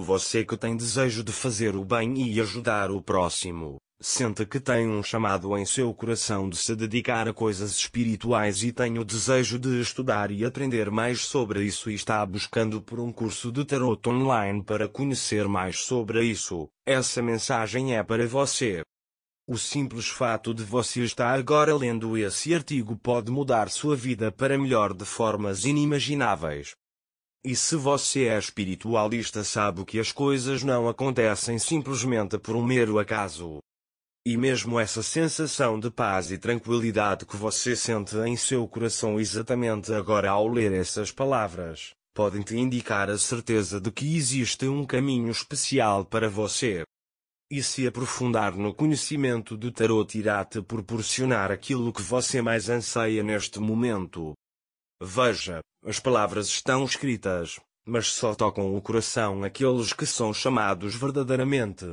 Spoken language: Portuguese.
Você que tem desejo de fazer o bem e ajudar o próximo, sente que tem um chamado em seu coração de se dedicar a coisas espirituais e tem o desejo de estudar e aprender mais sobre isso e está buscando por um curso de tarot online para conhecer mais sobre isso, essa mensagem é para você. O simples fato de você estar agora lendo esse artigo pode mudar sua vida para melhor de formas inimagináveis. E se você é espiritualista, sabe que as coisas não acontecem simplesmente por um mero acaso. E mesmo essa sensação de paz e tranquilidade que você sente em seu coração exatamente agora ao ler essas palavras, podem te indicar a certeza de que existe um caminho especial para você. E se aprofundar no conhecimento do tarot irá te proporcionar aquilo que você mais anseia neste momento. Veja, as palavras estão escritas, mas só tocam o coração aqueles que são chamados verdadeiramente.